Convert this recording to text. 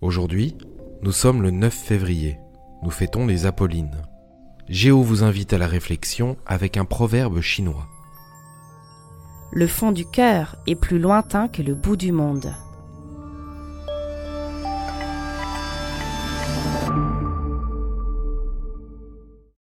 Aujourd'hui, nous sommes le 9 février. Nous fêtons les Apollines. Géo vous invite à la réflexion avec un proverbe chinois. Le fond du cœur est plus lointain que le bout du monde.